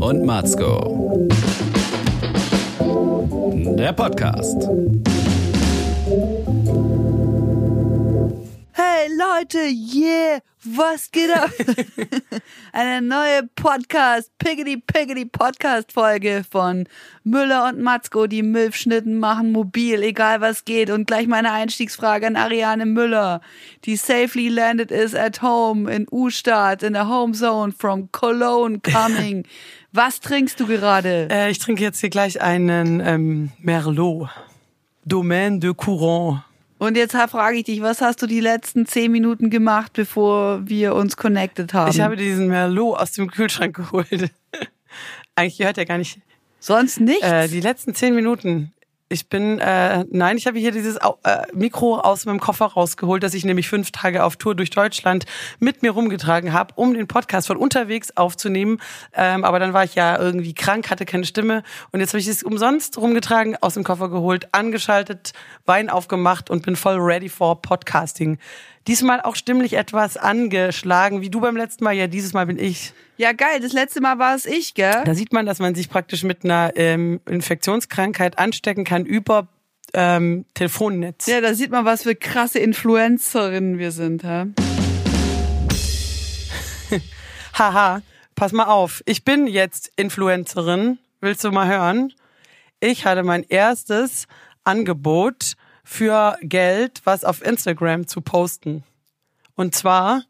und Matzko. Der Podcast. Hey Leute, yeah, was geht ab? Eine neue Podcast, Piggity Piggity Podcast Folge von Müller und Matzko, die Milfschnitten machen mobil, egal was geht. Und gleich meine Einstiegsfrage an Ariane Müller, die safely landed is at home in U-Stadt, in der Home Zone from Cologne coming. Was trinkst du gerade? Äh, ich trinke jetzt hier gleich einen ähm, Merlot. Domaine de Courant. Und jetzt frage ich dich, was hast du die letzten zehn Minuten gemacht, bevor wir uns connected haben? Ich habe diesen Merlot aus dem Kühlschrank geholt. Eigentlich gehört er gar nicht. Sonst nichts? Äh, die letzten zehn Minuten. Ich bin, äh, nein, ich habe hier dieses äh, Mikro aus meinem Koffer rausgeholt, das ich nämlich fünf Tage auf Tour durch Deutschland mit mir rumgetragen habe, um den Podcast von unterwegs aufzunehmen. Ähm, aber dann war ich ja irgendwie krank, hatte keine Stimme und jetzt habe ich es umsonst rumgetragen, aus dem Koffer geholt, angeschaltet, Wein aufgemacht und bin voll ready for Podcasting. Diesmal auch stimmlich etwas angeschlagen, wie du beim letzten Mal. Ja, dieses Mal bin ich. ja, geil. Das letzte Mal war es ich, gell? Da sieht man, dass man sich praktisch mit einer ähm, Infektionskrankheit anstecken kann über ähm, Telefonnetz. Ja, da sieht man, was für krasse Influencerinnen wir sind, ha? Haha, pass mal auf. Ich bin jetzt Influencerin. Willst du mal hören? Ich hatte mein erstes Angebot für Geld, was auf Instagram zu posten. Und zwar,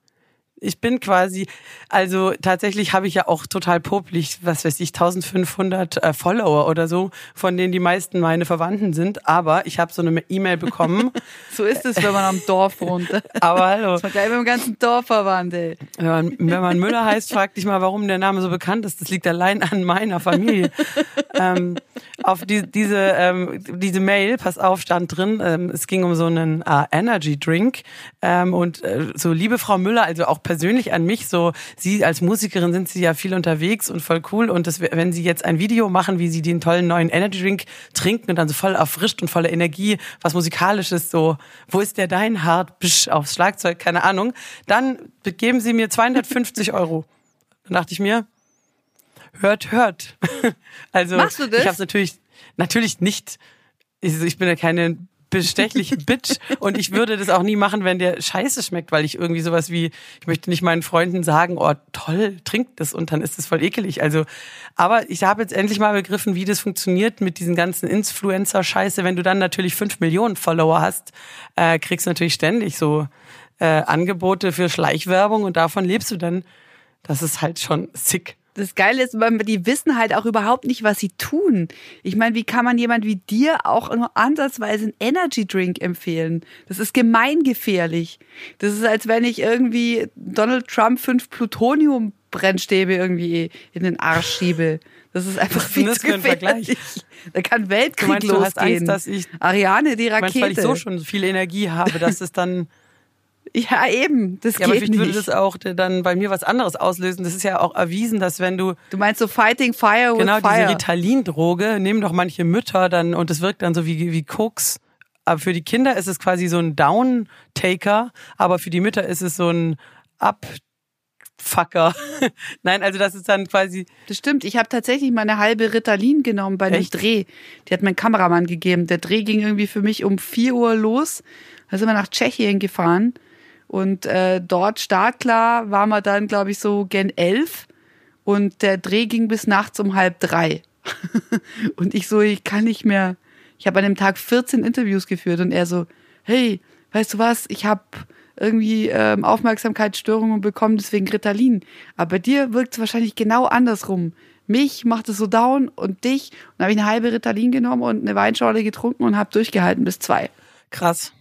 ich bin quasi, also tatsächlich habe ich ja auch total popelig, was weiß ich, 1500 äh, Follower oder so, von denen die meisten meine Verwandten sind. Aber ich habe so eine E-Mail bekommen. So ist es, wenn man am Dorf wohnt. aber hallo. Man gleich mit dem ganzen Dorf verwandt, ey. Wenn man, wenn man Müller heißt, frag dich mal, warum der Name so bekannt ist. Das liegt allein an meiner Familie. ähm, auf die, diese, ähm, diese Mail, pass auf, stand drin, ähm, es ging um so einen äh, Energy Drink. Ähm, und äh, so, liebe Frau Müller, also auch persönlich an mich, so, Sie als Musikerin sind Sie ja viel unterwegs und voll cool. Und das, wenn Sie jetzt ein Video machen, wie Sie den tollen neuen Energy Drink trinken und dann so voll erfrischt und voller Energie, was musikalisches, so, wo ist der dein Hart, Bisch, aufs Schlagzeug, keine Ahnung, dann geben Sie mir 250 Euro. Dann dachte ich mir, hört, hört. Also Machst du das? ich habe natürlich natürlich nicht. Ich, ich bin ja keine bestechliche Bitch und ich würde das auch nie machen, wenn der Scheiße schmeckt, weil ich irgendwie sowas wie ich möchte nicht meinen Freunden sagen, oh toll, trinkt das und dann ist das voll ekelig. Also, aber ich habe jetzt endlich mal begriffen, wie das funktioniert mit diesen ganzen Influencer-Scheiße. Wenn du dann natürlich fünf Millionen Follower hast, äh, kriegst du natürlich ständig so äh, Angebote für Schleichwerbung und davon lebst du dann. Das ist halt schon sick. Das Geile ist, die wissen halt auch überhaupt nicht, was sie tun. Ich meine, wie kann man jemand wie dir auch nur ansatzweise einen Energy Drink empfehlen? Das ist gemeingefährlich. Das ist, als wenn ich irgendwie Donald Trump fünf Plutonium-Brennstäbe irgendwie in den Arsch schiebe. Das ist einfach viel zu gefährlich. Da kann Weltkrieg Du meinst, du hast losgehen. Angst, dass ich- Ariane, die Rakete. weil ich so schon viel Energie habe, dass es dann ja, eben. Das Ja, aber geht vielleicht nicht. würde das auch dann bei mir was anderes auslösen. Das ist ja auch erwiesen, dass wenn du du meinst so Fighting Fire with genau diese Fire. Ritalin-Droge nehmen doch manche Mütter dann und es wirkt dann so wie wie Koks. Aber für die Kinder ist es quasi so ein Down-Taker, aber für die Mütter ist es so ein Abfucker. Nein, also das ist dann quasi Das stimmt. Ich habe tatsächlich mal eine halbe Ritalin genommen bei einem? Dreh. Die hat mein Kameramann gegeben. Der Dreh ging irgendwie für mich um 4 Uhr los. Da sind wir nach Tschechien gefahren. Und äh, dort startklar waren wir dann, glaube ich, so gen 11. Und der Dreh ging bis nachts um halb drei. und ich so, ich kann nicht mehr. Ich habe an dem Tag 14 Interviews geführt und er so, hey, weißt du was, ich habe irgendwie ähm, Aufmerksamkeitsstörungen bekommen, deswegen Ritalin. Aber bei dir wirkt es wahrscheinlich genau andersrum. Mich macht es so down und dich. Und habe ich eine halbe Ritalin genommen und eine Weinschorle getrunken und habe durchgehalten bis zwei. krass.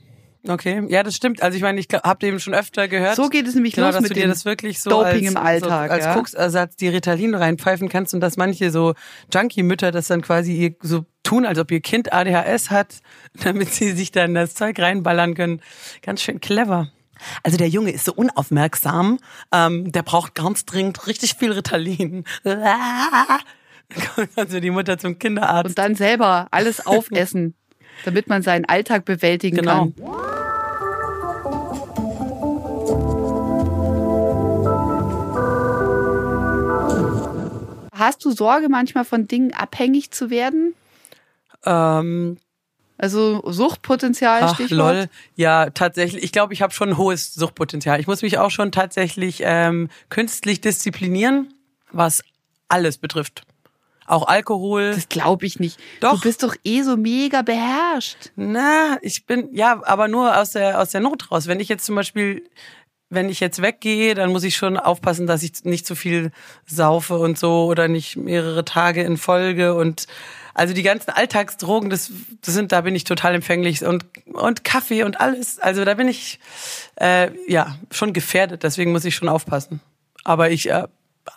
Okay, ja, das stimmt. Also ich meine, ich habe dem schon öfter gehört. So geht es nämlich genau, los dass mit du dir das wirklich so Doping als, im Alltag, so als ja? Koksersatz die Ritalin reinpfeifen kannst und dass manche so Junkie-Mütter das dann quasi ihr so tun, als ob ihr Kind ADHS hat, damit sie sich dann das Zeug reinballern können. Ganz schön clever. Also der Junge ist so unaufmerksam, ähm, der braucht ganz dringend richtig viel Ritalin. Also die Mutter zum Kinderarzt. Und dann selber alles aufessen, damit man seinen Alltag bewältigen Genau. kann. Hast du Sorge, manchmal von Dingen abhängig zu werden? Ähm, Also Suchtpotenzial, ach, Stichwort. lol. Ja, tatsächlich. Ich glaube, ich habe schon ein hohes Suchtpotenzial. Ich muss mich auch schon tatsächlich ähm, künstlich disziplinieren, was alles betrifft. Auch Alkohol. Das glaube ich nicht. Doch. Du bist doch eh so mega beherrscht. Na, ich bin, ja, aber nur aus der, aus der Not raus. Wenn ich jetzt zum Beispiel, wenn ich jetzt weggehe, dann muss ich schon aufpassen, dass ich nicht zu viel saufe und so oder nicht mehrere Tage in Folge und also die ganzen Alltagsdrogen, das, das sind, da bin ich total empfänglich und und Kaffee und alles. Also da bin ich äh, ja schon gefährdet. Deswegen muss ich schon aufpassen. Aber ich äh,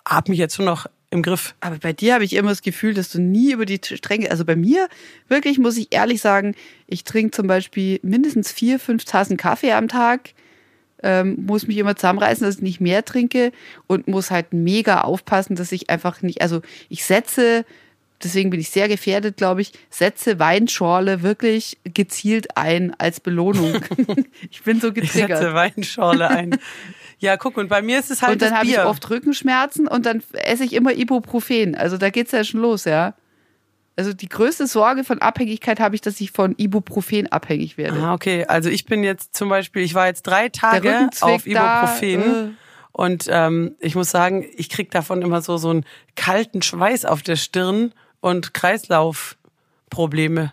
habe mich jetzt schon noch im Griff. Aber bei dir habe ich immer das Gefühl, dass du nie über die Stränge, also bei mir wirklich muss ich ehrlich sagen, ich trinke zum Beispiel mindestens vier, fünf Tassen Kaffee am Tag, ähm, muss mich immer zusammenreißen, dass ich nicht mehr trinke und muss halt mega aufpassen, dass ich einfach nicht, also ich setze, deswegen bin ich sehr gefährdet, glaube ich, setze Weinschorle wirklich gezielt ein als Belohnung. ich bin so Ich setze getriggert. Weinschorle ein. ja, guck, und bei mir ist es halt Und dann habe ich oft Rückenschmerzen und dann esse ich immer Ibuprofen. Also da geht's ja schon los, ja. Also die größte Sorge von Abhängigkeit habe ich, dass ich von Ibuprofen abhängig werde. Ah, okay. Also ich bin jetzt zum Beispiel, ich war jetzt drei Tage auf Ibuprofen da, äh. und ähm, ich muss sagen, ich krieg davon immer so so einen kalten Schweiß auf der Stirn und Kreislaufprobleme.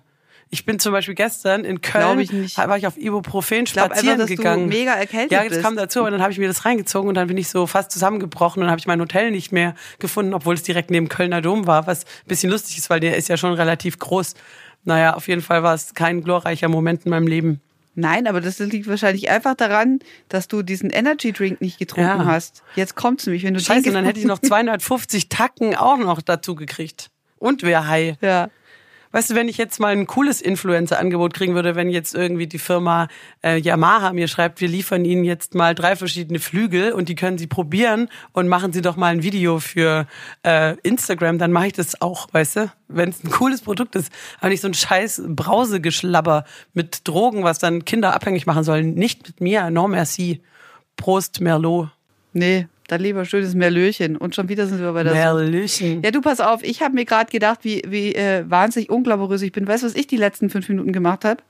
Ich bin zum Beispiel gestern in Köln, ich nicht. war ich auf Ibuprofen spazieren einfach, gegangen. du mega erkältet ja, das bist. kam dazu, aber dann habe ich mir das reingezogen und dann bin ich so fast zusammengebrochen und habe ich mein Hotel nicht mehr gefunden, obwohl es direkt neben Kölner Dom war, was ein bisschen lustig ist, weil der ist ja schon relativ groß. Naja, auf jeden Fall war es kein glorreicher Moment in meinem Leben. Nein, aber das liegt wahrscheinlich einfach daran, dass du diesen Energy Drink nicht getrunken Ja. hast. Jetzt kommt's nämlich, wenn du Scheiße, den und dann hätte ich noch 250 Tacken auch noch dazu gekriegt. Und wer Hai. ja. Weißt du, wenn ich jetzt mal ein cooles Influencer-Angebot kriegen würde, wenn jetzt irgendwie die Firma äh, Yamaha mir schreibt, wir liefern Ihnen jetzt mal drei verschiedene Flügel und die können Sie probieren und machen Sie doch mal ein Video für äh, Instagram, dann mache ich das auch, weißt du? Wenn es ein cooles Produkt ist, aber nicht so ein scheiß Brausegeschlabber mit Drogen, was dann Kinder abhängig machen sollen. Nicht mit mir, non merci. Prost, Merlot. Nee, dann lieber schönes Merlöchen. Und schon wieder sind wir bei der Merlöchen. Ja, du pass auf, ich habe mir gerade gedacht, wie, wie äh, wahnsinnig unglamourös ich bin. Weißt du, was ich die letzten fünf Minuten gemacht habe,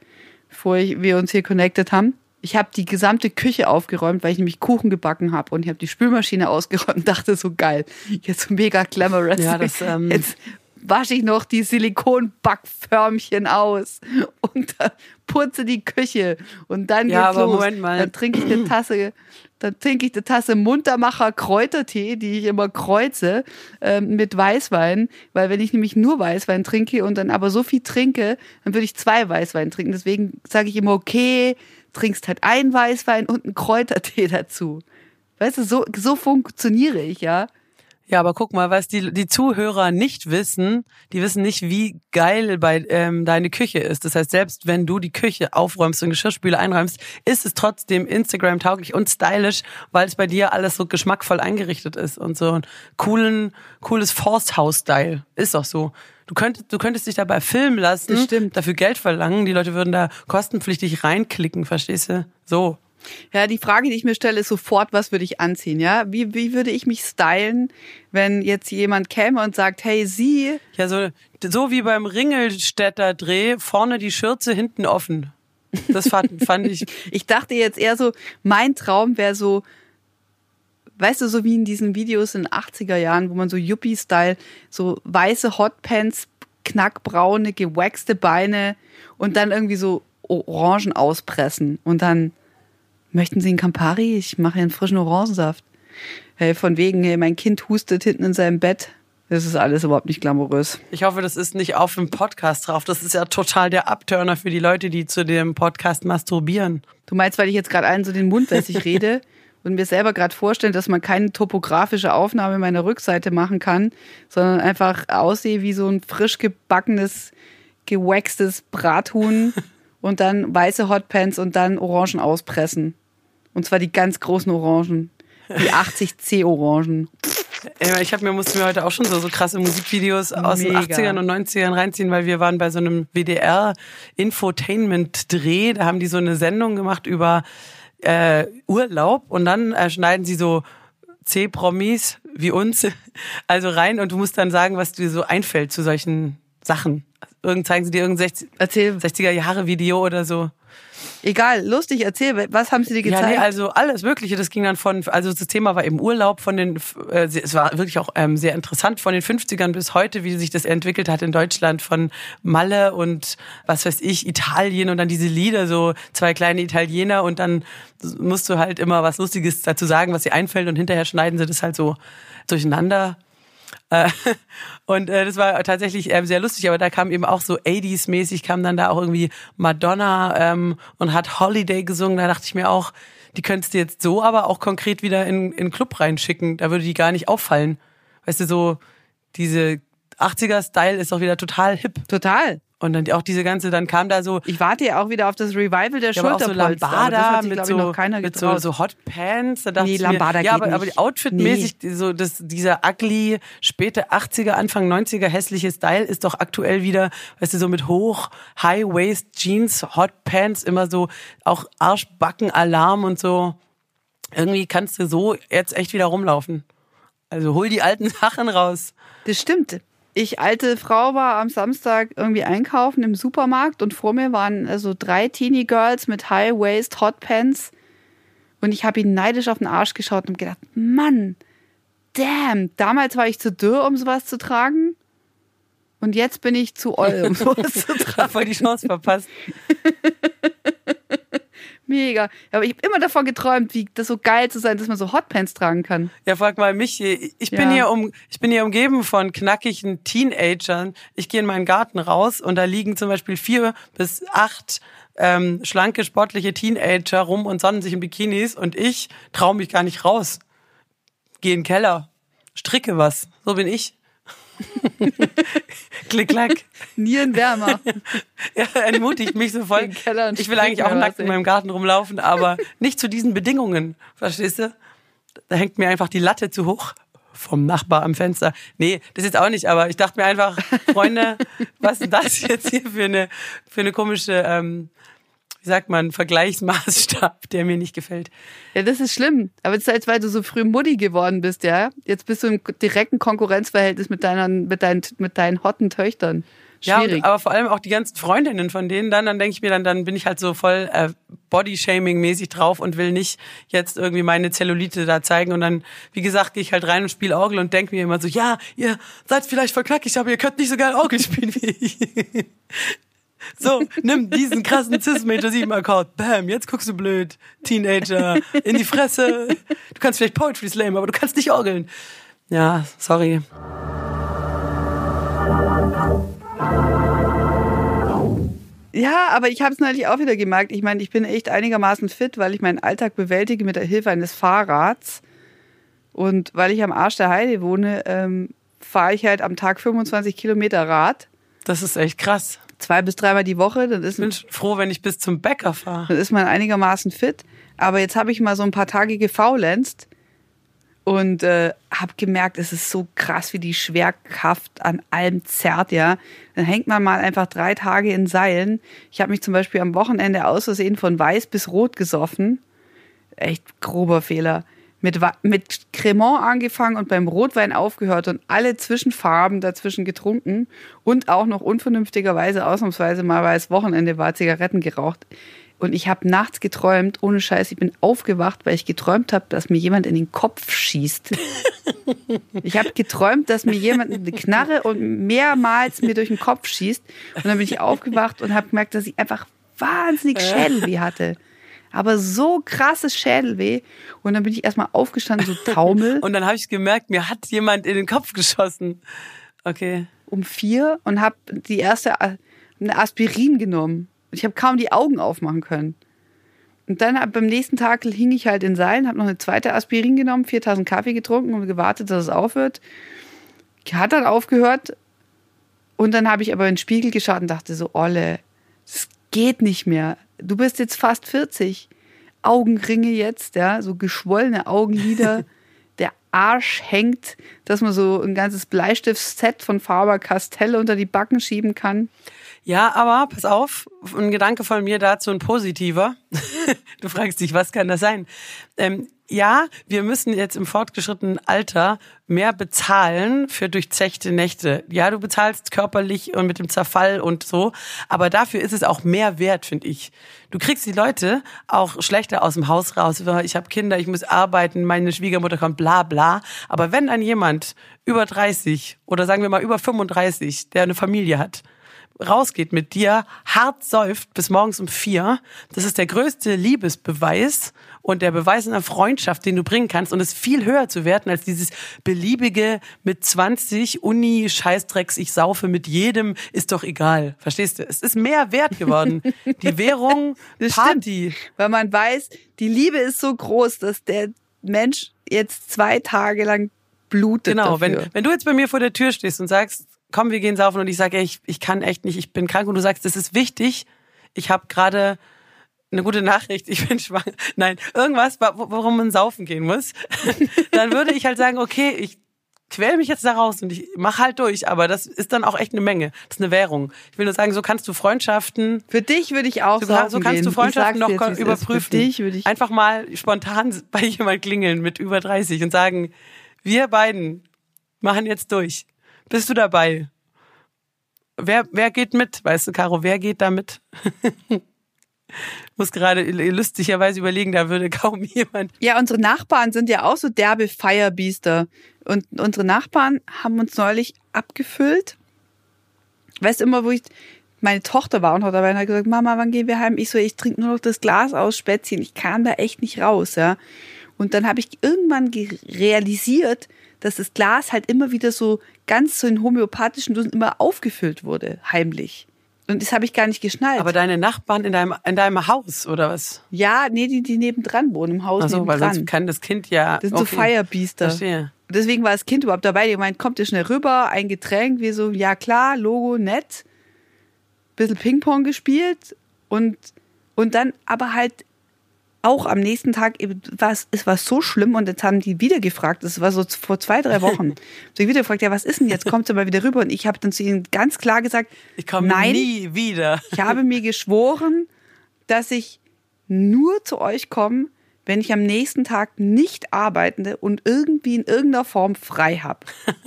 bevor ich, wir uns hier connected haben? Ich habe die gesamte Küche aufgeräumt, weil ich nämlich Kuchen gebacken habe und ich habe die Spülmaschine ausgeräumt und dachte so geil, jetzt so mega glamorous. Ja, das, ähm, jetzt wasche ich noch die Silikonbackförmchen aus und dann putze die Küche und dann Ja, geht's los. Moment mal. Dann trinke ich eine Tasse, dann trinke ich eine Tasse Muntermacher Kräutertee, die ich immer kreuze, ähm, mit Weißwein, weil wenn ich nämlich nur Weißwein trinke und dann aber so viel trinke, dann würde ich zwei Weißwein trinken. Deswegen sage ich immer, okay, trinkst halt einen Weißwein und einen Kräutertee dazu. Weißt du, so, so funktioniere ich, ja. Ja, aber guck mal, was die, die Zuhörer nicht wissen, die wissen nicht, wie geil bei ähm, deine Küche ist. Das heißt, selbst wenn du die Küche aufräumst und Geschirrspüle einräumst, ist es trotzdem Instagram-tauglich und stylisch, weil es bei dir alles so geschmackvoll eingerichtet ist und so ein coolen, cooles Forsthaus-Style. Ist doch so. Du könntest, du könntest dich dabei filmen lassen, stimmt. dafür Geld verlangen, die Leute würden da kostenpflichtig reinklicken, verstehst du? So. Ja, die Frage, die ich mir stelle, ist sofort, was würde ich anziehen, ja? Wie, wie würde ich mich stylen, wenn jetzt jemand käme und sagt, hey, Sie, Ja, so, so wie beim Ringelstädter Dreh, vorne die Schürze, hinten offen. Das fand, fand ich. Ich dachte jetzt eher so, mein Traum wäre so, weißt du, so wie in diesen Videos in den 80er Jahren, wo man so Yuppie-Style, so weiße Hotpants, knackbraune, gewaxte Beine und dann irgendwie so Orangen auspressen und dann möchten Sie einen Campari? Ich mache einen frischen Orangensaft. Hey, von wegen, hey, mein Kind hustet hinten in seinem Bett. Das ist alles überhaupt nicht glamourös. Ich hoffe, das ist nicht auf dem Podcast drauf. Das ist ja total der Abturner für die Leute, die zu dem Podcast masturbieren. Du meinst, weil ich jetzt gerade allen so den Mund wässrig rede und mir selber gerade vorstelle, dass man keine topografische Aufnahme meiner Rückseite machen kann, sondern einfach aussehe wie so ein frisch gebackenes, gewaxtes Brathuhn und dann weiße Hotpants und dann Orangen auspressen. Und zwar die ganz großen Orangen. Die 80C-Orangen. Ja, Ich habe mir musste mir heute auch schon so, so krasse Musikvideos aus den Mega. 80ern und 90ern reinziehen, weil wir waren bei so einem WDR Infotainment Dreh, da haben die so eine Sendung gemacht über äh, Urlaub und dann äh, schneiden sie so C-Promis wie uns, also rein und du musst dann sagen, was dir so einfällt zu solchen Sachen. Irgend zeigen sie dir irgendein 60, Erzähl. 60er Jahre Video oder so. Egal, lustig, erzähl, was haben sie dir gezeigt? Ja, nee, also alles Mögliche. Das ging dann von, also das Thema war eben Urlaub von den, äh, es war wirklich auch ähm, sehr interessant von den 50ern bis heute, wie sich das entwickelt hat in Deutschland von Malle und was weiß ich, Italien und dann diese Lieder, so zwei kleine Italiener und dann musst du halt immer was Lustiges dazu sagen, was dir einfällt und hinterher schneiden sie das halt so durcheinander. Äh, Und äh, das war tatsächlich ähm, sehr lustig, aber da kam eben auch so 80s-mäßig, kam dann da auch irgendwie Madonna ähm, und hat Holiday gesungen. Da dachte ich mir auch, die könntest du jetzt so aber auch konkret wieder in, in den Club reinschicken. Da würde die gar nicht auffallen. Weißt du, so diese 80er-Style ist doch wieder total hip. Total. Und dann auch diese ganze, dann kam da so, Ich warte ja auch wieder auf das Revival der ja, aber auch so Schulterpolster. aber Lambada sich, mit so, ich, noch keiner mit so, so Hot Pants. Da Nee, ich mir, Lambada ja, aber, aber outfitmäßig, so das, dieser ugly, späte 80er, Anfang 90er hässliche Style ist doch aktuell wieder, weißt du, so mit hoch, High-Waist Jeans, Hot Pants, immer so auch Arschbacken, Alarm und so. Irgendwie kannst du so jetzt echt wieder rumlaufen. Also hol die alten Sachen raus. Das stimmt. Ich, alte Frau, war am Samstag irgendwie einkaufen im Supermarkt und vor mir waren also drei Teenie Girls mit High-Waist, Hot Pants. Und ich habe ihnen neidisch auf den Arsch geschaut und gedacht, Mann, damn, damals war ich zu dürr, um sowas zu tragen. Und jetzt bin ich zu oll, um sowas zu tragen. Voll die Chance verpasst. Mega. Aber ich habe immer davon geträumt, wie das so geil zu sein, dass man so Hotpants tragen kann. Ja, frag mal mich. Ich bin Ja. hier um, ich bin hier umgeben von knackigen Teenagern. Ich gehe in meinen Garten raus und da liegen zum Beispiel vier bis acht ähm, schlanke, sportliche Teenager rum und sonnen sich in Bikinis und ich traue mich gar nicht raus. Geh in den Keller, stricke was. So bin ich. Klick, klack. Nierenwärmer. Ja, entmutigt mich so voll. Ich will eigentlich auch nackt in meinem Garten rumlaufen, aber nicht zu diesen Bedingungen. Verstehst du? Da hängt mir einfach die Latte zu hoch vom Nachbar am Fenster. Nee, das jetzt auch nicht, aber ich dachte mir einfach, Freunde, was ist das jetzt hier für eine, für eine komische, ähm, wie sagt man, Vergleichsmaßstab, der mir nicht gefällt. Ja, das ist schlimm. Aber jetzt, als weil du so früh Mutti geworden bist, ja. Jetzt bist du im direkten Konkurrenzverhältnis mit deinen, mit deinen, mit deinen hotten Töchtern. Ja, Schwierig. und, aber vor allem auch die ganzen Freundinnen von denen dann, dann denke ich mir dann, dann bin ich halt so voll äh, Body-Shaming-mäßig drauf und will nicht jetzt irgendwie meine Zellulite da zeigen und dann, wie gesagt, gehe ich halt rein und spiele Orgel und denke mir immer so, ja, ihr seid vielleicht voll knackig, aber ihr könnt nicht so geil Orgel spielen wie ich. So, nimm diesen krassen Cis-Major 7 Akkord. Bam, jetzt guckst du blöd. Teenager, in die Fresse. Du kannst vielleicht Poetry Slam, aber du kannst nicht orgeln. Ja, sorry. Ja, aber ich habe es neulich auch wieder gemerkt. Ich meine, ich bin echt einigermaßen fit, weil ich meinen Alltag bewältige mit der Hilfe eines Fahrrads. Und weil ich am Arsch der Heide wohne, ähm, fahre ich halt am Tag 25 Kilometer Rad. Das ist echt krass. Zwei bis dreimal die Woche. Dann ist, Ich bin froh, wenn ich bis zum Bäcker fahre. dann ist man einigermaßen fit. Aber jetzt habe ich mal so ein paar Tage gefaulenzt und äh, habe gemerkt, es ist so krass, wie die Schwerkraft an allem zerrt, ja. Dann hängt man mal einfach drei Tage in Seilen. Ich habe mich zum Beispiel am Wochenende aus Versehen von weiß bis rot gesoffen. Echt grober Fehler. Mit, mit Cremant angefangen und beim Rotwein aufgehört und alle Zwischenfarben dazwischen getrunken und auch noch unvernünftigerweise ausnahmsweise mal, weil es Wochenende war, Zigaretten geraucht. Und ich habe nachts geträumt, ohne Scheiß, ich bin aufgewacht, weil ich geträumt habe, dass mir jemand in den Kopf schießt. Ich habe geträumt, dass mir jemand eine Knarre und mehrmals mir durch den Kopf schießt. Und dann bin ich aufgewacht und habe gemerkt, dass ich einfach wahnsinnig Schädelweh hatte. Aber so krasses Schädelweh. Und dann bin ich erstmal aufgestanden, so Taumel Und dann habe ich gemerkt, mir hat jemand in den Kopf geschossen. Okay. um vier und habe die erste eine Aspirin genommen. Und ich habe kaum die Augen aufmachen können. Und dann beim nächsten Tag hing ich halt in Seilen, habe noch eine zweite Aspirin genommen, 4000 Kaffee getrunken und gewartet, dass es aufhört. Hat dann aufgehört. Und dann habe ich aber in den Spiegel geschaut und dachte so, Olle, es geht nicht mehr. Du bist jetzt fast 40. Augenringe jetzt, ja, so geschwollene Augenlider. Der Arsch hängt, dass man so ein ganzes Bleistiftset von Faber Castell unter die Backen schieben kann. Ja, aber pass auf, ein Gedanke von mir dazu, ein positiver. du fragst dich, was kann das sein? Ähm, ja, wir müssen jetzt im fortgeschrittenen Alter mehr bezahlen für durchzechte Nächte. Ja, du bezahlst körperlich und mit dem Zerfall und so, aber dafür ist es auch mehr wert, finde ich. Du kriegst die Leute auch schlechter aus dem Haus raus. Ich habe Kinder, ich muss arbeiten, meine Schwiegermutter kommt, bla bla. Aber wenn dann jemand über 30 oder sagen wir mal über 35, der eine Familie hat, rausgeht mit dir, hart säuft bis morgens um vier, das ist der größte Liebesbeweis und der Beweis einer Freundschaft, den du bringen kannst und es viel höher zu werten als dieses beliebige mit 20 Uni Scheißdrecks, ich saufe mit jedem, ist doch egal. Verstehst du? Es ist mehr wert geworden. Die Währung, Das Party. Stimmt, weil man weiß, die Liebe ist so groß, dass der Mensch jetzt zwei Tage lang blutet. Genau, dafür. wenn, wenn du jetzt bei mir vor der Tür stehst und sagst, komm, wir gehen saufen und ich sage, ich, ich kann echt nicht, ich bin krank und du sagst, das ist wichtig, ich habe gerade eine gute Nachricht, ich bin schwanger. Nein, irgendwas, wa- worum man saufen gehen muss. dann würde ich halt sagen, okay, ich quäl mich jetzt da raus und ich mach halt durch, aber das ist dann auch echt eine Menge. Das ist eine Währung. Ich will nur sagen, so kannst du Freundschaften Für dich würde ich auch so, saufen so kannst gehen. du Freundschaften noch jetzt, überprüfen. Für dich würde ich Einfach mal spontan bei jemand klingeln mit über 30 und sagen, wir beiden machen jetzt durch. Bist du dabei? Wer, wer geht mit? Weißt du, Caro, wer geht da mit? Muss gerade lustigerweise überlegen, da würde kaum jemand. Ja, unsere Nachbarn sind ja auch so derbe Feierbiester. Und unsere Nachbarn haben uns neulich abgefüllt. Weißt du, immer, wo ich, meine Tochter war und hat dabei und hat gesagt, Mama, wann gehen wir heim? Ich so, ich trinke nur noch das Glas aus Spätzchen. Ich kam da echt nicht raus, ja. Und dann habe ich irgendwann ge- realisiert, dass das Glas halt immer wieder so ganz so in homöopathischen Dosen immer aufgefüllt wurde, heimlich. Und das habe ich gar nicht geschnallt. Aber deine Nachbarn in deinem, in deinem Haus, oder was? ja, nee, die, die nebendran wohnen, im Haus Ach so, weil nebendran. sonst kann das Kind ja. Das sind so okay. Feierbiester. Verstehe. Deswegen war das Kind überhaupt dabei. Die meint, kommt ihr schnell rüber, ein Getränk, wir so, ja klar, Logo, nett. Bisschen Ping-Pong gespielt und, und dann aber halt auch am nächsten Tag, war es, war so schlimm und jetzt haben die wieder gefragt, das war so vor zwei, drei Wochen. so ich wieder gefragt, ja, was ist denn jetzt? Kommt ihr mal wieder rüber? Und ich habe dann zu ihnen ganz klar gesagt, Ich komme nein, nie wieder. ich habe mir geschworen, dass ich nur zu euch komme, wenn ich am nächsten Tag nicht arbeitende und irgendwie in irgendeiner Form frei habe.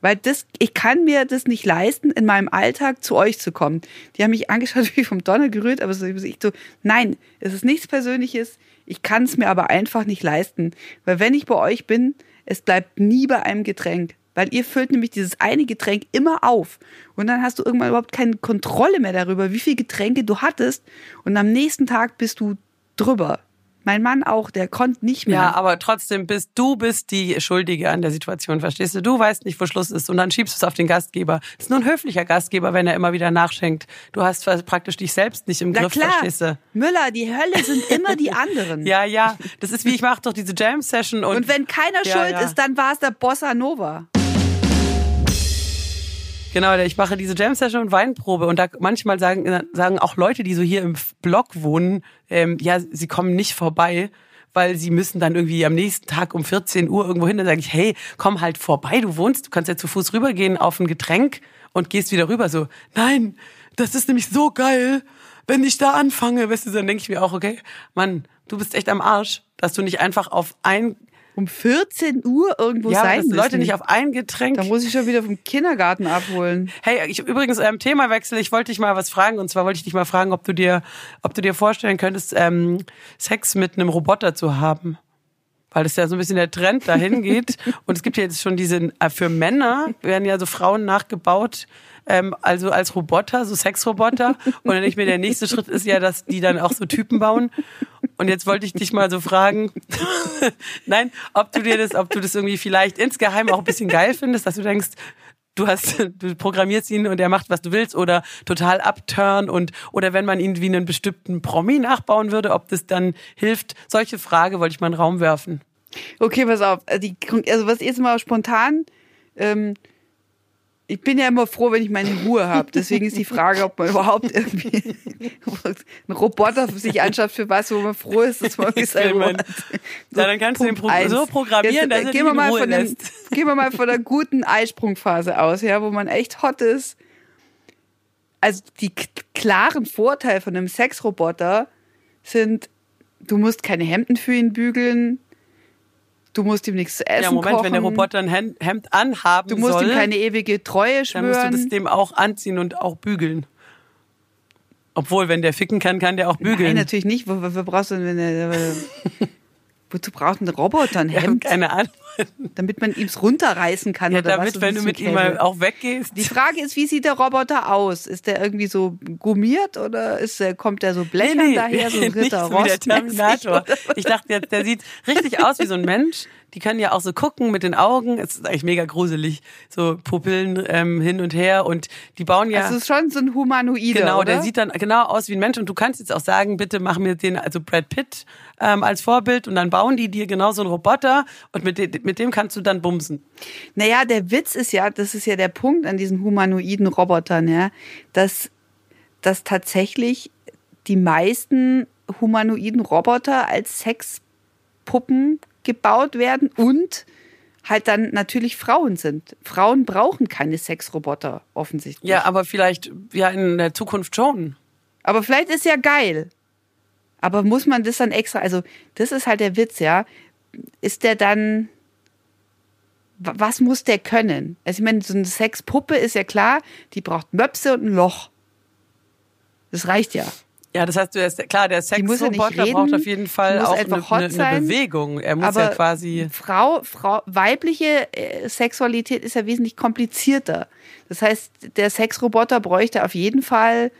Weil das, ich kann mir das nicht leisten, in meinem Alltag zu euch zu kommen. Die haben mich angeschaut wie vom Donner gerührt, aber so, ich so, nein, es ist nichts Persönliches. Ich kann es mir aber einfach nicht leisten. Weil wenn ich bei euch bin, es bleibt nie bei einem Getränk. Weil ihr füllt nämlich dieses eine Getränk immer auf. Und dann hast du irgendwann überhaupt keine Kontrolle mehr darüber, wie viele Getränke du hattest. Und am nächsten Tag bist du drüber. Mein Mann auch, der konnte nicht mehr. Ja, aber trotzdem bist du bist die Schuldige an der Situation, verstehst du? Du weißt nicht, wo Schluss ist und dann schiebst du es auf den Gastgeber. Das ist nur ein höflicher Gastgeber, wenn er immer wieder nachschenkt. Du hast praktisch dich selbst nicht im Na Griff, klar, verstehst du? Müller, die Hölle sind immer die anderen. Ja, ja, das ist wie ich mache doch diese Jam Session und, Und wenn keiner Ja, schuld ja. ist, dann war es der Bossa Nova. Genau, ich mache diese Jam Session und Weinprobe und da manchmal sagen sagen auch Leute, die so hier im Block wohnen, ähm, ja, sie kommen nicht vorbei, weil sie müssen dann irgendwie am nächsten Tag um 14 Uhr irgendwo hin. Dann sage ich, hey, komm halt vorbei, du wohnst, du kannst ja zu Fuß rübergehen auf ein Getränk und gehst wieder rüber. So, nein, das ist nämlich so geil, wenn ich da anfange, weißt du, dann denke ich mir auch, okay, Mann, du bist echt am Arsch, dass du nicht einfach auf ein, Um 14 Uhr irgendwo ja, sein dass Leute müssen. nicht auf ein Getränk Da muss ich schon wieder vom Kindergarten abholen. Hey, ich übrigens ähm, Themawechsel. Ich wollte dich mal was fragen und zwar wollte ich dich mal fragen, ob du dir, ob du dir vorstellen könntest, ähm, Sex mit einem Roboter zu haben, weil das ja so ein bisschen der Trend dahin geht. und es gibt ja jetzt schon diese äh, für Männer werden ja so Frauen nachgebaut. Ähm, also als Roboter, so Sexroboter. Und dann ich mir, der nächste Schritt ist ja, dass die dann auch so Typen bauen. Und jetzt wollte ich dich mal so fragen, nein, ob du dir das, ob du das irgendwie vielleicht insgeheim auch ein bisschen geil findest, dass du denkst, du hast, du programmierst ihn und er macht, was du willst oder total upturn und, oder wenn man ihn wie einen bestimmten Promi nachbauen würde, ob das dann hilft. Solche Frage wollte ich mal in den Raum werfen. Okay, pass auf. Also, die, also was jetzt mal spontan. Ähm, ich bin ja immer froh, wenn ich meine Ruhe habe. Deswegen ist die Frage, ob man überhaupt irgendwie einen Roboter für sich anschafft, für was, wo man froh ist, dass man Ruhe man- hat. Ja, dann kannst du ihn pro- so programmieren, dass er gehen wir mal Ruhe von dem. Gehen wir mal von der guten Eisprungphase aus, ja, wo man echt hot ist. also die klaren Vorteile von einem Sexroboter sind, du musst keine Hemden für ihn bügeln, du musst ihm nichts essen Ja, Moment, kochen, wenn der Roboter ein Hem- Hemd anhaben du musst soll, ihm keine ewige Treue dann musst du das schwören. dem auch anziehen und auch bügeln. Obwohl, wenn der ficken kann, kann der auch bügeln. Nein, natürlich nicht. Wo, wo, wo brauchst du denn, wenn er- wozu braucht ein Roboter ein Ich Hemd, keine Ahnung. Damit man ihm's runterreißen kann Ja, oder was? damit, Das wenn du mit ihm mal auch weggehst. Die Frage ist, wie sieht der Roboter aus? Ist der irgendwie so gummiert oder ist der, kommt der so blechern daher, so nicht Ritter so wie der Terminator. Ich dachte jetzt, der sieht richtig aus wie so ein Mensch. Die können ja auch so gucken mit den Augen. Es ist eigentlich mega gruselig. So Pupillen ähm, hin und her und die bauen ja. Also es ist schon so ein Humanoide, Genau, oder? der sieht dann genau aus wie ein Mensch und du kannst jetzt auch sagen, bitte mach mir den, also Brad Pitt ähm, als Vorbild und dann bauen die dir genau so einen Roboter und mit, de mit dem kannst du dann bumsen. Naja, der Witz ist ja, das ist ja der Punkt an diesen humanoiden Robotern, ja, dass, dass tatsächlich die meisten humanoiden Roboter als Sexpuppen gebaut werden und halt dann natürlich Frauen sind. Frauen brauchen keine Sexroboter, offensichtlich. Ja, aber vielleicht ja in der Zukunft schon. Aber vielleicht ist ja geil. Aber muss man das dann extra, also das ist halt der Witz, ja. Ist der dann, wa- was muss der können? Also ich meine, so eine Sexpuppe ist ja klar, die braucht Möpse und ein Loch. Das reicht ja. Ja, das heißt, du ist, klar, der ja Sexroboter reden, braucht auf jeden Fall auch eine, eine, eine. Bewegung. Er muss Aber ja quasi. Frau, Frau, weibliche äh, Sexualität ist ja wesentlich komplizierter. Das heißt, der Sexroboter bräuchte auf jeden Fall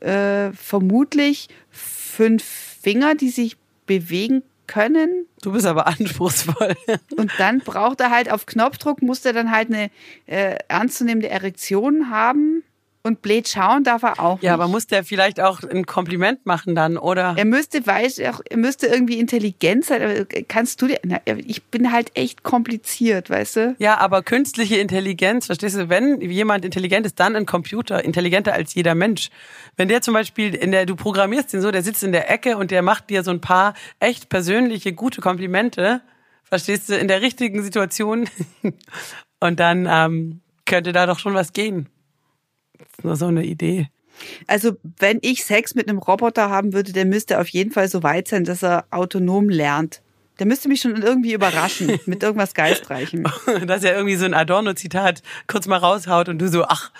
äh, vermutlich fünf Finger, die sich bewegen können. Du bist aber anspruchsvoll. Und dann braucht er halt auf Knopfdruck, muss er dann halt eine äh, ernstzunehmende Erektion haben. Und blöd schauen darf er auch Ja, nicht. aber muss der vielleicht auch ein Kompliment machen dann, oder? Er müsste, weiß, er müsste irgendwie intelligent sein. Aber kannst du dir, na, ich bin halt echt kompliziert, weißt du? Ja, aber künstliche Intelligenz, verstehst du, wenn jemand intelligent ist, dann ein Computer, intelligenter als jeder Mensch. Wenn der zum Beispiel, in der, du programmierst den so, der sitzt in der Ecke und der macht dir so ein paar echt persönliche, gute Komplimente, verstehst du, in der richtigen Situation. und dann ähm, könnte da doch schon was gehen. Das ist nur so eine Idee. Also, wenn ich Sex mit einem Roboter haben würde, der müsste auf jeden Fall so weit sein, dass er autonom lernt. Der müsste mich schon irgendwie überraschen mit irgendwas Geistreichem. Dass er irgendwie so ein Adorno-Zitat kurz mal raushaut und du so, ach,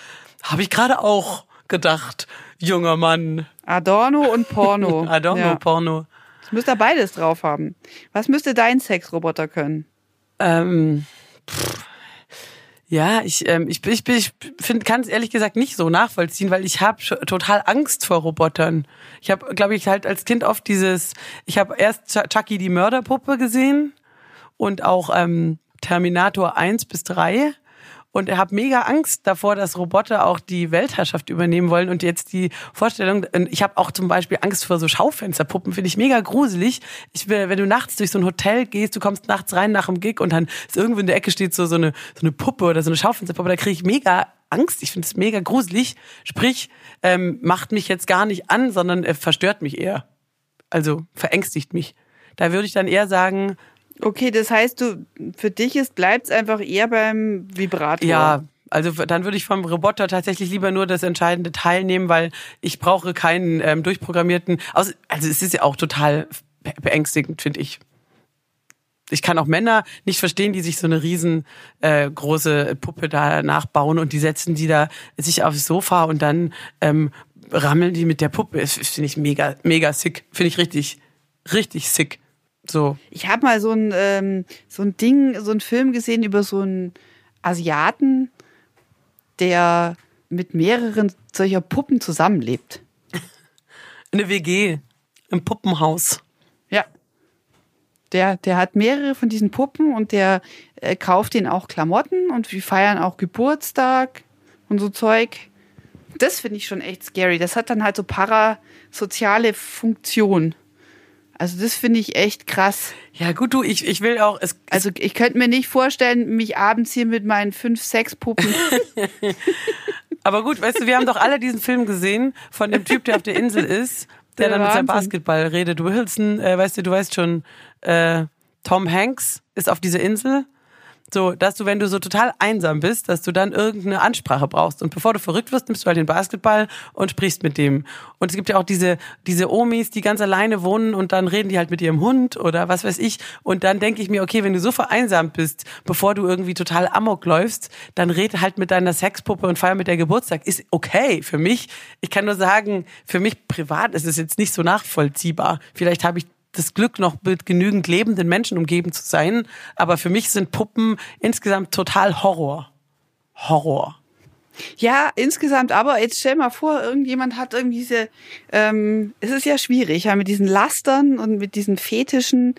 habe ich gerade auch gedacht, junger Mann. Adorno und Porno. Adorno, Ja. Porno. Das müsste er beides drauf haben. Was müsste dein Sexroboter können? Ähm, pff, ja, ich, ähm, ich, ich, ich finde, kann es ehrlich gesagt nicht so nachvollziehen, weil ich habe total Angst vor Robotern. Ich habe, glaube ich, halt als Kind oft dieses, ich habe erst Ch- Chucky die Mörderpuppe gesehen und auch ähm, Terminator 1 bis 3 und er habe mega Angst davor, dass Roboter auch die Weltherrschaft übernehmen wollen. Und jetzt die Vorstellung, ich habe auch zum Beispiel Angst vor so Schaufensterpuppen, finde ich mega gruselig. Ich will, wenn du nachts durch so ein Hotel gehst, du kommst nachts rein nach dem Gig und dann ist irgendwo in der Ecke steht so, so, eine, so eine Puppe oder so eine Schaufensterpuppe, da kriege ich mega Angst. Ich finde es mega gruselig. Sprich, ähm, macht mich jetzt gar nicht an, sondern äh, verstört mich eher. Also verängstigt mich. Da würde ich dann eher sagen, Okay, das heißt, du, für dich ist, bleibt's einfach eher beim Vibrator. Ja, also dann würde ich vom Roboter tatsächlich lieber nur das entscheidende Teil nehmen, weil ich brauche keinen ähm, durchprogrammierten. Also, es ist ja auch total be- beängstigend, finde ich. Ich kann auch Männer nicht verstehen, die sich so eine riesen äh, Puppe da nachbauen und die setzen die da sich aufs Sofa und dann ähm, rammeln die mit der Puppe. Das finde ich mega, mega sick. Finde ich richtig, richtig sick. So. Ich habe mal so ein, ähm, so ein Ding, so einen Film gesehen über so einen Asiaten, der mit mehreren solcher Puppen zusammenlebt. Eine WG im Puppenhaus. Ja. Der, der hat mehrere von diesen Puppen und der äh, kauft ihnen auch Klamotten und wir feiern auch Geburtstag und so Zeug. Das finde ich schon echt scary. Das hat dann halt so parasoziale Funktion. Also das finde ich echt krass. Ja, gut, du, ich, ich will auch, es, Also ich könnte mir nicht vorstellen, mich abends hier mit meinen fünf, sechs Puppen. Aber gut, weißt du, wir haben doch alle diesen Film gesehen von dem Typ, der auf der Insel ist, der Der dann mit seinem. Basketball redet. Wilson, äh, weißt du, du weißt schon, äh, Tom Hanks ist auf dieser Insel So, dass du, wenn du so total einsam bist, dass du dann irgendeine Ansprache brauchst. Und bevor du verrückt wirst, nimmst du halt den Basketball und sprichst mit dem. Und es gibt ja auch diese, diese Omis, die ganz alleine wohnen und dann reden die halt mit ihrem Hund oder was weiß ich. Und dann denke ich mir, okay, wenn du so vereinsamt bist, bevor du irgendwie total amok läufst, dann red halt mit deiner Sexpuppe und feier mit der Geburtstag. Ist okay für mich. Ich kann nur sagen, für mich privat ist es jetzt nicht so nachvollziehbar. Vielleicht habe ich das Glück, noch mit genügend lebenden Menschen umgeben zu sein. Aber für mich sind Puppen insgesamt total Horror. Horror. Ja, insgesamt, aber jetzt stell mal vor, irgendjemand hat irgendwie diese, ähm, es ist ja schwierig, ja, mit diesen Lastern und mit diesen Fetischen.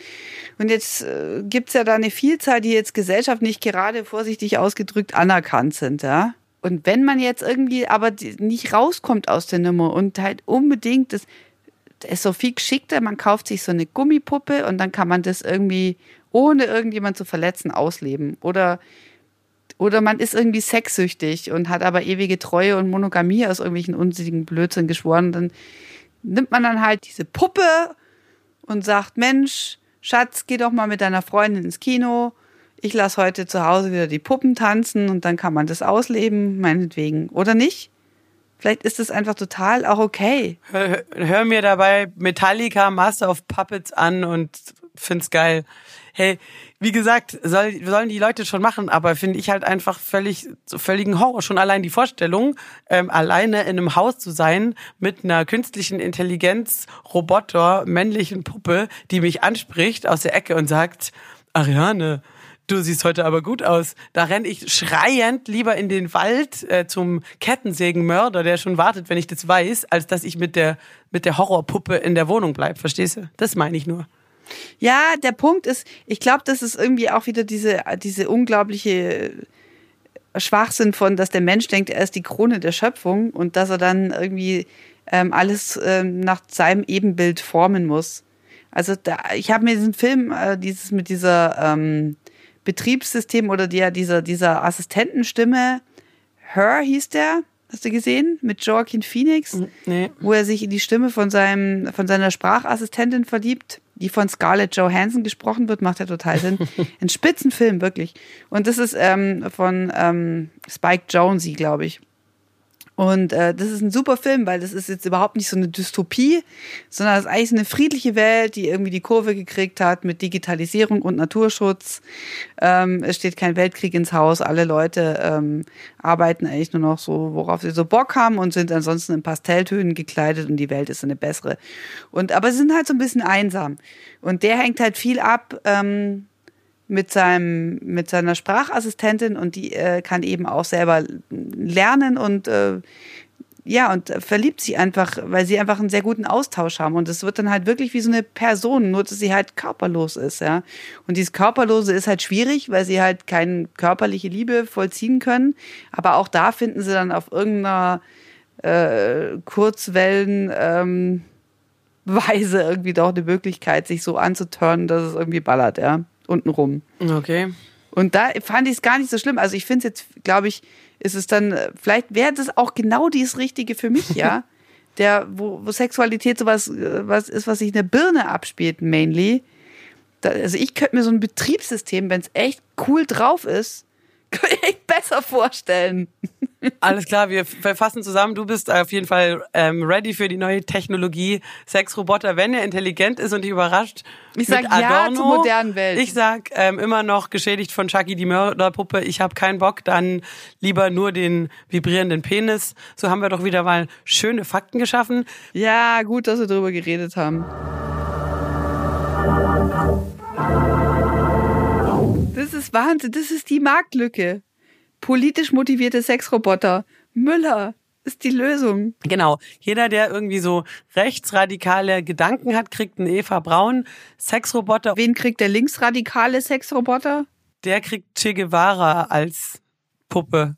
Und jetzt äh, gibt's ja da eine Vielzahl, die jetzt Gesellschaft nicht gerade vorsichtig ausgedrückt anerkannt sind, ja. Und wenn man jetzt irgendwie aber nicht rauskommt aus der Nummer und halt unbedingt das ist so viel geschickter, man kauft sich so eine Gummipuppe und dann kann man das irgendwie, ohne irgendjemand zu verletzen, ausleben. Oder, oder man ist irgendwie sexsüchtig und hat aber ewige Treue und Monogamie aus irgendwelchen unsinnigen Blödsinn geschworen. Dann nimmt man dann halt diese Puppe und sagt, Mensch, Schatz, geh doch mal mit deiner Freundin ins Kino. Ich lasse heute zu Hause wieder die Puppen tanzen und dann kann man das ausleben, meinetwegen. Oder nicht? Vielleicht ist es einfach total auch okay. Hör, hör, mir dabei Metallica Master of Puppets an und find's geil. Hey, wie gesagt, soll, sollen die Leute schon machen, aber finde ich halt einfach völlig, völligen Horror. Schon allein die Vorstellung, ähm, alleine in einem Haus zu sein mit einer künstlichen Intelligenz, Roboter, männlichen Puppe, die mich anspricht aus der Ecke und sagt, Ariane, du siehst heute aber gut aus. Da renne ich schreiend lieber in den Wald äh, zum Kettensägenmörder, der schon wartet, wenn ich das weiß, als dass ich mit der, mit der Horrorpuppe in der Wohnung bleib. Verstehst du? Das meine ich nur. Ja, der Punkt ist, ich glaube, das ist irgendwie auch wieder diese, diese unglaubliche Schwachsinn von, dass der Mensch denkt, er ist die Krone der Schöpfung und dass er dann irgendwie ähm, alles ähm, nach seinem Ebenbild formen muss. Also da, ich habe mir diesen Film, äh, dieses mit dieser ähm, Betriebssystem oder der, dieser, dieser Assistentenstimme, Her hieß der, hast du gesehen? Mit Joaquin Phoenix, nee. wo er sich in die Stimme von seinem, von seiner Sprachassistentin verliebt, die von Scarlett Johansson gesprochen wird, macht ja total Sinn. Ein Spitzenfilm, wirklich. Und das ist ähm, von ähm, Spike Jonesy, glaube ich. Und äh, das ist ein super Film, weil das ist jetzt überhaupt nicht so eine Dystopie, sondern es ist eigentlich eine friedliche Welt, die irgendwie die Kurve gekriegt hat mit Digitalisierung und Naturschutz. Ähm, es steht kein Weltkrieg ins Haus. Alle Leute ähm, arbeiten eigentlich nur noch so, worauf sie so Bock haben und sind ansonsten in Pastelltönen gekleidet und die Welt ist eine bessere. Und aber sie sind halt so ein bisschen einsam. Und der hängt halt viel ab. Ähm, mit seinem mit seiner Sprachassistentin und die äh, kann eben auch selber lernen und äh, ja und verliebt sich einfach, weil sie einfach einen sehr guten Austausch haben. Und es wird dann halt wirklich wie so eine Person, nur dass sie halt körperlos ist, ja. Und dieses körperlose ist halt schwierig, weil sie halt keine körperliche Liebe vollziehen können, aber auch da finden sie dann auf irgendeiner äh, Kurzwellen ähm, Weise irgendwie doch eine Möglichkeit, sich so anzuturnen, dass es irgendwie ballert, ja untenrum. Okay. Und da fand ich es gar nicht so schlimm. Also ich finde es jetzt, glaube ich, ist es dann, vielleicht wäre das auch genau dieses Richtige für mich, ja. Der, wo, wo Sexualität sowas äh, was ist, was sich in der Birne abspielt, mainly. Da, also ich könnte mir so ein Betriebssystem, wenn es echt cool drauf ist, echt besser vorstellen. Alles klar, wir, fassen zusammen. Du bist auf jeden Fall ähm, ready für die neue Technologie. Sexroboter, wenn er intelligent ist und dich überrascht. Ich sag ja zur modernen Welt. Ich sag ähm, immer noch geschädigt von Chucky die Mörderpuppe. Ich habe keinen Bock, dann lieber nur den vibrierenden Penis. So haben wir doch wieder mal schöne Fakten geschaffen. Ja, gut, dass wir darüber geredet haben. Das ist Wahnsinn, das ist die Marktlücke. Politisch motivierte Sexroboter. Müller ist die Lösung. Genau. Jeder, der irgendwie so rechtsradikale Gedanken hat, kriegt einen Eva Braun Sexroboter. Wen kriegt der linksradikale Sexroboter? Der kriegt Che Guevara als Puppe.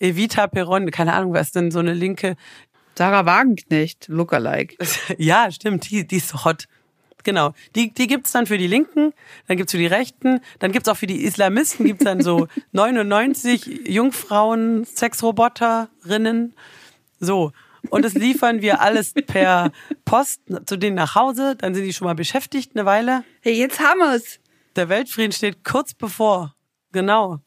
Evita Peron, keine Ahnung, was denn so eine linke. Sarah Wagenknecht, Lookalike. ja, stimmt, die, die ist so hot. Genau. Die, die gibt's dann für die Linken, dann gibt's für die Rechten, dann gibt's auch für die Islamisten, gibt's dann so 99 Jungfrauen, Sexroboterinnen. So. Und das liefern wir alles per Post zu denen nach Hause. Dann sind die schon mal beschäftigt eine Weile. Hey, jetzt haben wir's. Der Weltfrieden steht kurz bevor. Genau.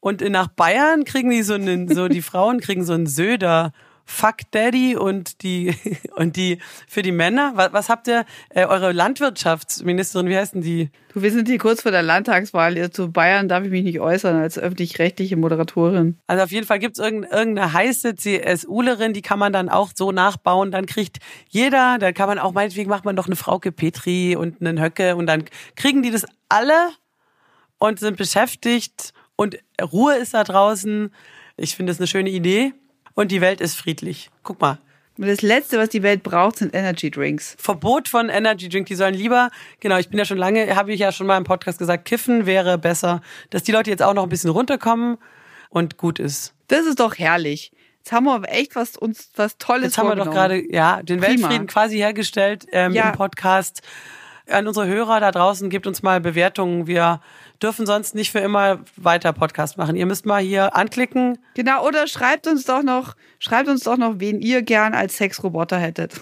Und nach Bayern kriegen die so einen, so die Frauen kriegen so einen Söder Fuck Daddy und die und die für die Männer. Was, was habt ihr äh, eure Landwirtschaftsministerin? Wie heißt denn die? Du, wir sind hier kurz vor der Landtagswahl. Zu Bayern darf ich mich nicht äußern als öffentlich-rechtliche Moderatorin. Also auf jeden Fall gibt's irgendeine, irgendeine heiße CSUlerin, die kann man dann auch so nachbauen. Dann kriegt jeder, dann kann man auch meinetwegen macht man doch eine Frauke Petri und einen Höcke und dann kriegen die das alle und sind beschäftigt und Ruhe ist da draußen. Ich finde das eine schöne Idee und die Welt ist friedlich. Guck mal. Und das Letzte, was die Welt braucht, sind Energy Drinks. Verbot von Energy Drink, die sollen lieber, genau, ich bin ja schon lange, habe ich ja schon mal im Podcast gesagt, kiffen wäre besser, dass die Leute jetzt auch noch ein bisschen runterkommen und gut ist. Das ist doch herrlich. Jetzt haben wir echt was, uns was Tolles Jetzt haben wir doch gerade ja den Prima. Weltfrieden quasi hergestellt ähm, Ja. im Podcast. An unsere Hörer da draußen gebt uns mal Bewertungen. Wir dürfen sonst nicht für immer weiter Podcast machen. Ihr müsst mal hier anklicken. Genau, oder schreibt uns doch noch, schreibt uns doch noch, wen ihr gern als Sexroboter hättet.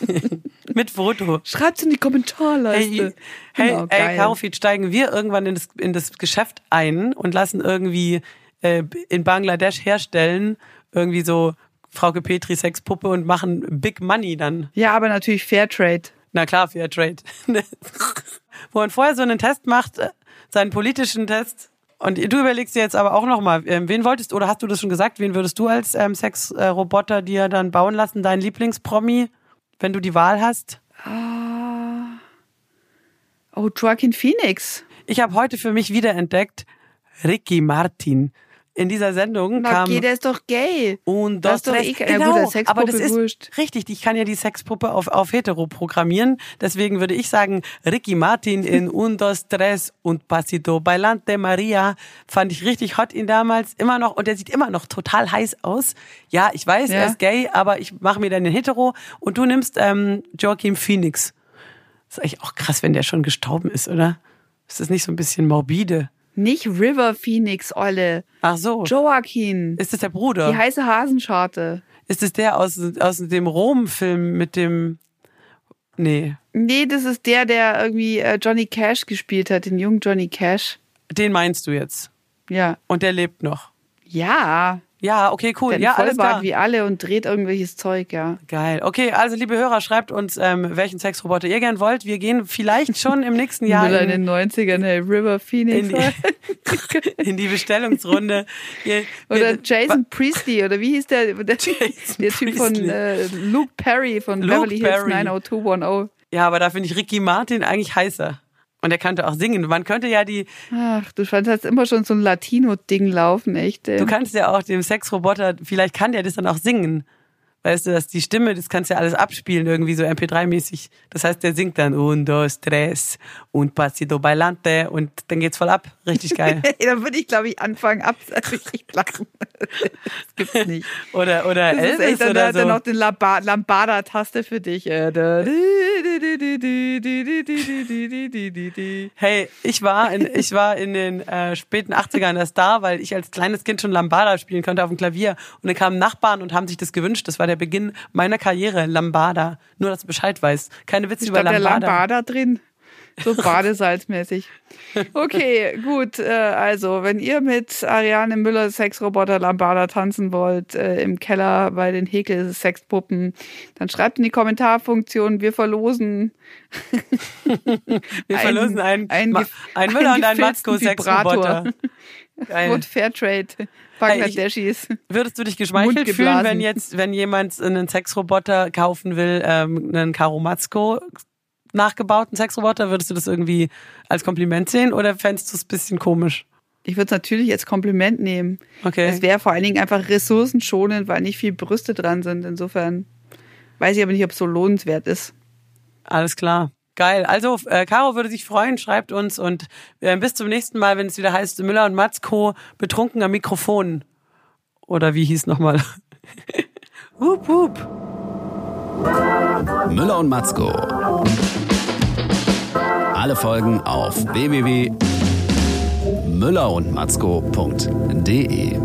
Mit Foto. Schreibt's in die Kommentarleiste. Hey, hey, Genau, ey, geil. Karofit, steigen wir irgendwann in das, in das Geschäft ein und lassen irgendwie äh, in Bangladesch herstellen, irgendwie so Frauke Petri Sexpuppe und machen Big Money dann. Ja, aber natürlich Fairtrade. Na klar, Fairtrade. Wo man vorher so einen Test macht, äh, seinen politischen Test. Und du überlegst dir jetzt aber auch nochmal, ähm, wen wolltest, oder hast du das schon gesagt, wen würdest du als ähm, Sexroboter dir dann bauen lassen, dein Lieblingspromi, wenn du die Wahl hast? Oh, Joaquin Phoenix. Ich habe heute für mich wiederentdeckt Ricky Martin. In dieser Sendung Na, kam okay, der ist doch gay. und das das, ist doch eh, ja gut, aber das ist wurscht. richtig. Ich kann ja die Sexpuppe auf, auf hetero programmieren. Deswegen würde ich sagen, Ricky Martin in Un, dos, tres und Pasito Bailante Maria fand ich richtig hot ihn damals. Immer noch, und der sieht immer noch total heiß aus. Ja, ich weiß, Ja. er ist gay, aber ich mache mir dann den hetero und du nimmst ähm, Joaquin Phoenix. Das ist eigentlich auch krass, wenn der schon gestorben ist, oder? Ist das nicht so ein bisschen morbide? Nicht River Phoenix, Olle. Ach so. Joaquin. Ist das der Bruder? Die heiße Hasenscharte. Ist es der aus, aus dem Rom-Film mit dem. Nee, Nee, das ist der, der irgendwie äh, Johnny Cash gespielt hat, den jungen Johnny Cash. den meinst du jetzt. Ja. Und der lebt noch. Ja. Ja, okay, cool. Hat ja, einen alles Vollbart klar. wie alle und dreht irgendwelches Zeug, ja. Geil. Okay, also liebe Hörer, schreibt uns, ähm, welchen Sexroboter ihr gern wollt. Wir gehen vielleicht schon im nächsten Jahr Müller in in, den 90ern, hey, River Phoenix. in, die, in die Bestellungsrunde. Ihr, oder wir- Jason Priestley, oder wie hieß der? Der, der Typ von äh, Luke Perry von Luke Beverly Hills Perry. 90210. Ja, aber da finde ich Ricky Martin eigentlich heißer. Und er könnte auch singen. Man könnte ja die, Ach, du scheinst hast immer schon so ein Latino-Ding laufen, echt. Ey. du kannst ja auch dem Sexroboter, vielleicht kann der das dann auch singen. Weißt du, dass die Stimme, das kannst du ja alles abspielen, irgendwie so MP3-mäßig. Das heißt, der singt dann un, dos, tres und pasito bailante und dann geht's voll ab. Richtig geil. Dann würde ich, glaube ich, anfangen absichtlich lachen. Das gibt's nicht. Oder, oder Das Elvis echt, dann oder hat er so. noch den Lamba- Lambada-Taste für dich. Äh. Hey, ich war in, ich war in den äh, späten 80ern der Star, weil ich als kleines Kind schon Lambada spielen konnte auf dem Klavier. Und dann kamen Nachbarn und haben sich das gewünscht. Das war der Beginn meiner Karriere, Lambada. Nur, dass du Bescheid weißt. Keine Witze Ich über glaube, der Lambada. Lambada drin. So badesalzmäßig. Okay, gut. Äh, also, wenn ihr mit Ariane Müller Sexroboter Lambada tanzen wollt, äh, im Keller bei den Häkel Sexpuppen, dann schreibt in die Kommentarfunktion. Wir verlosen Wir verlosen einen, ein Ma- gef- ein Müller und ein gefilzten Matzko-Sexroboter. Geil. und Fairtrade Bangladeschis. Würdest du dich geschmeichelt fühlen, wenn jetzt, wenn jemand einen Sexroboter kaufen will, ähm, einen Karomatzko nachgebauten Sexroboter, würdest du das irgendwie als Kompliment sehen oder fändest du es ein bisschen komisch? Ich würde es natürlich als Kompliment nehmen. Okay. Es wäre vor allen Dingen einfach ressourcenschonend, weil nicht viel Brüste dran sind. Insofern weiß ich aber nicht, ob es so lohnenswert ist. Alles klar. Geil. Also, äh, Caro würde sich freuen, schreibt uns und äh, bis zum nächsten Mal, wenn es wieder heißt Müller und Matzko betrunken am Mikrofon. Oder wie hieß nochmal? hup, hup. Müller und Matzko. Alle Folgen auf www.müllerundmatzko.de.